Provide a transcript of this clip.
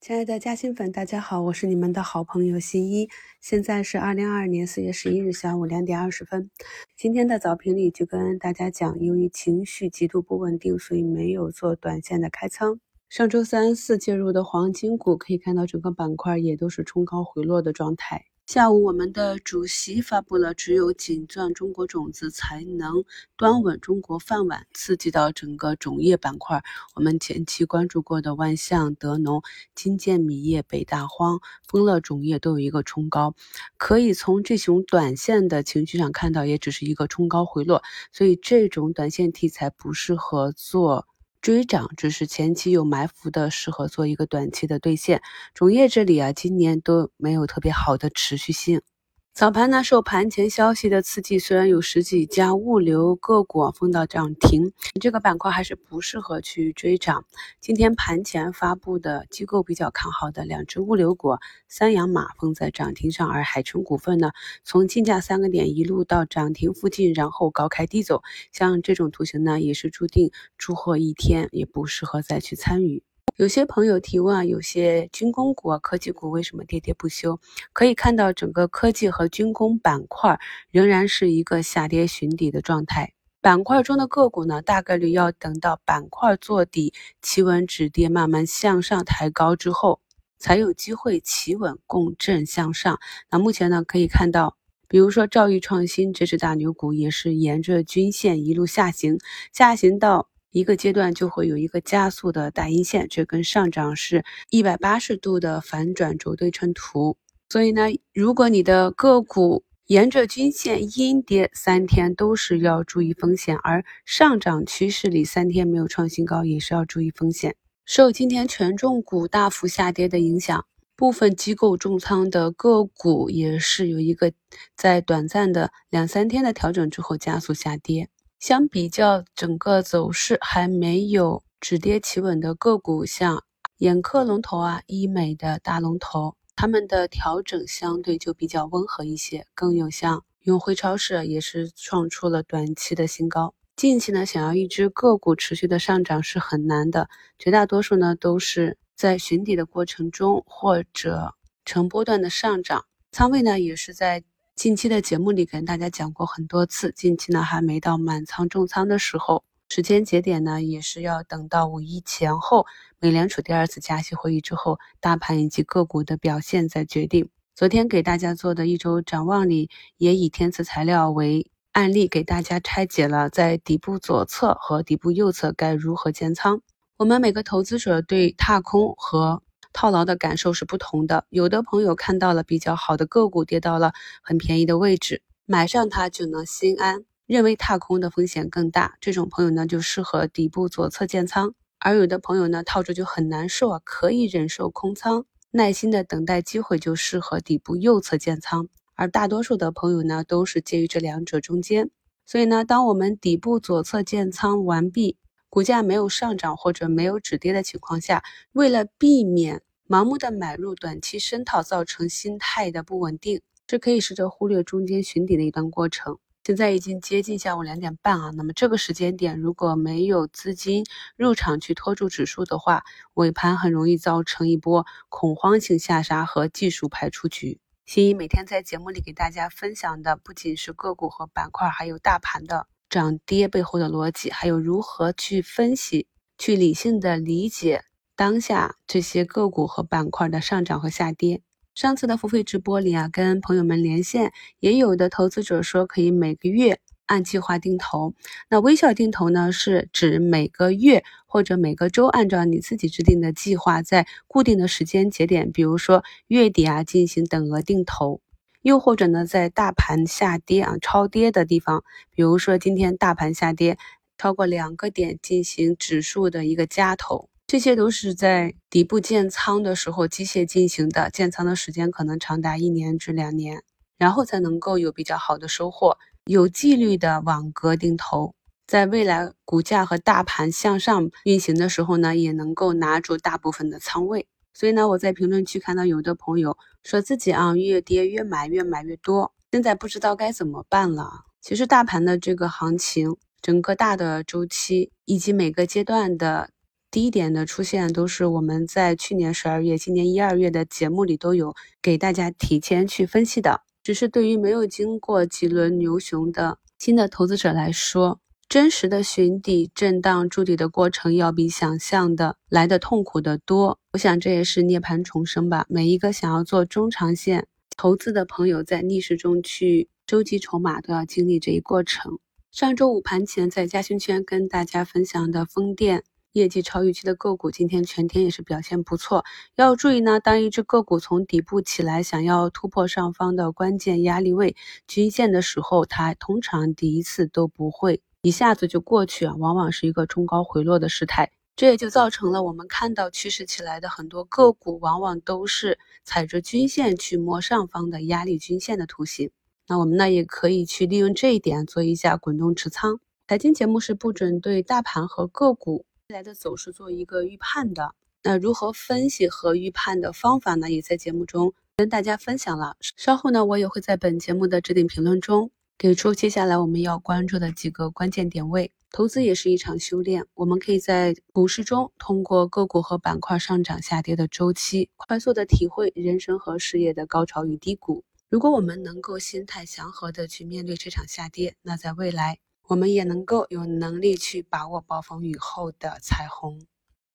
亲爱的嘉兴粉，大家好，我是你们的好朋友新一。现在是二零二二年四月十一日下午两点二十分。今天的早评里就跟大家讲，由于情绪极度不稳定，所以没有做短线的开仓。上周三四介入的黄金股，可以看到整个板块也都是冲高回落的状态。下午，我们的主席发布了“只有紧攥中国种子，才能端稳中国饭碗”，刺激到整个种业板块。我们前期关注过的万象、德农、金建米业、北大荒、丰乐种业都有一个冲高。可以从这种短线的情绪上看到，也只是一个冲高回落，所以这种短线题材不适合做。追涨只是前期有埋伏的，适合做一个短期的兑现。种业这里啊，今年都没有特别好的持续性。早盘呢，受盘前消息的刺激，虽然有十几家物流个股封到涨停，这个板块还是不适合去追涨。今天盘前发布的机构比较看好的两只物流股，三洋马封在涨停上，而海城股份呢，从竞价三个点一路到涨停附近，然后高开低走，像这种图形呢，也是注定出货一天，也不适合再去参与。有些朋友提问啊，有些军工股啊、科技股为什么跌跌不休？可以看到，整个科技和军工板块仍然是一个下跌寻底的状态。板块中的个股呢，大概率要等到板块做底、企稳止跌、慢慢向上抬高之后，才有机会企稳共振向上。那目前呢，可以看到，比如说兆易创新这只大牛股，也是沿着均线一路下行，下行到。一个阶段就会有一个加速的大阴线，这根上涨是一百八十度的反转轴对称图。所以呢，如果你的个股沿着均线阴跌三天，都是要注意风险；而上涨趋势里三天没有创新高，也是要注意风险。受今天权重股大幅下跌的影响，部分机构重仓的个股也是有一个在短暂的两三天的调整之后加速下跌。相比较整个走势还没有止跌企稳的个股，像眼科龙头啊、医美的大龙头，他们的调整相对就比较温和一些。更有像永辉超市也是创出了短期的新高。近期呢，想要一只个股持续的上涨是很难的，绝大多数呢都是在寻底的过程中或者成波段的上涨，仓位呢也是在。近期的节目里跟大家讲过很多次，近期呢还没到满仓重仓的时候，时间节点呢也是要等到五一前后，美联储第二次加息会议之后，大盘以及个股的表现再决定。昨天给大家做的一周展望里，也以天赐材料为案例，给大家拆解了在底部左侧和底部右侧该如何建仓。我们每个投资者对踏空和套牢的感受是不同的。有的朋友看到了比较好的个股跌到了很便宜的位置，买上它就能心安，认为踏空的风险更大。这种朋友呢，就适合底部左侧建仓。而有的朋友呢，套住就很难受啊，可以忍受空仓，耐心的等待机会，就适合底部右侧建仓。而大多数的朋友呢，都是介于这两者中间。所以呢，当我们底部左侧建仓完毕。股价没有上涨或者没有止跌的情况下，为了避免盲目的买入、短期深套造成心态的不稳定，是可以试着忽略中间寻底的一段过程。现在已经接近下午两点半啊，那么这个时间点如果没有资金入场去拖住指数的话，尾盘很容易造成一波恐慌性下杀和技术排出局。新一每天在节目里给大家分享的不仅是个股和板块，还有大盘的。涨跌背后的逻辑，还有如何去分析、去理性的理解当下这些个股和板块的上涨和下跌。上次的付费直播里啊，跟朋友们连线，也有的投资者说可以每个月按计划定投。那微笑定投呢，是指每个月或者每个周，按照你自己制定的计划，在固定的时间节点，比如说月底啊，进行等额定投。又或者呢，在大盘下跌啊、超跌的地方，比如说今天大盘下跌超过两个点，进行指数的一个加投，这些都是在底部建仓的时候机械进行的，建仓的时间可能长达一年至两年，然后才能够有比较好的收获。有纪律的网格定投，在未来股价和大盘向上运行的时候呢，也能够拿住大部分的仓位。所以呢，我在评论区看到有的朋友说自己啊越跌越买，越买越多，现在不知道该怎么办了。其实大盘的这个行情，整个大的周期以及每个阶段的低点的出现都是我们在去年十二月、今年一二月的节目里都有给大家提前去分析的。只是对于没有经过几轮牛熊的新的投资者来说，真实的寻底、震荡筑底的过程要比想象的来的痛苦的多。我想这也是涅槃重生吧。每一个想要做中长线投资的朋友，在逆势中去收集筹码，都要经历这一过程。上周五盘前在嘉兴圈跟大家分享的风电。业绩超预期的个股，今天全天也是表现不错。要注意呢，当一只个股从底部起来，想要突破上方的关键压力位均线的时候，它通常第一次都不会一下子就过去啊，往往是一个冲高回落的时态。这也就造成了我们看到趋势起来的很多个股，往往都是踩着均线去摸上方的压力均线的图形。那我们呢，也可以去利用这一点做一下滚动持仓。财经节目是不准对大盘和个股。未来的走势做一个预判的，那如何分析和预判的方法呢？也在节目中跟大家分享了。稍后呢，我也会在本节目的置顶评论中给出接下来我们要关注的几个关键点位。投资也是一场修炼，我们可以在股市中通过个股和板块上涨下跌的周期，快速的体会人生和事业的高潮与低谷。如果我们能够心态祥和的去面对这场下跌，那在未来。我们也能够有能力去把握暴风雨后的彩虹。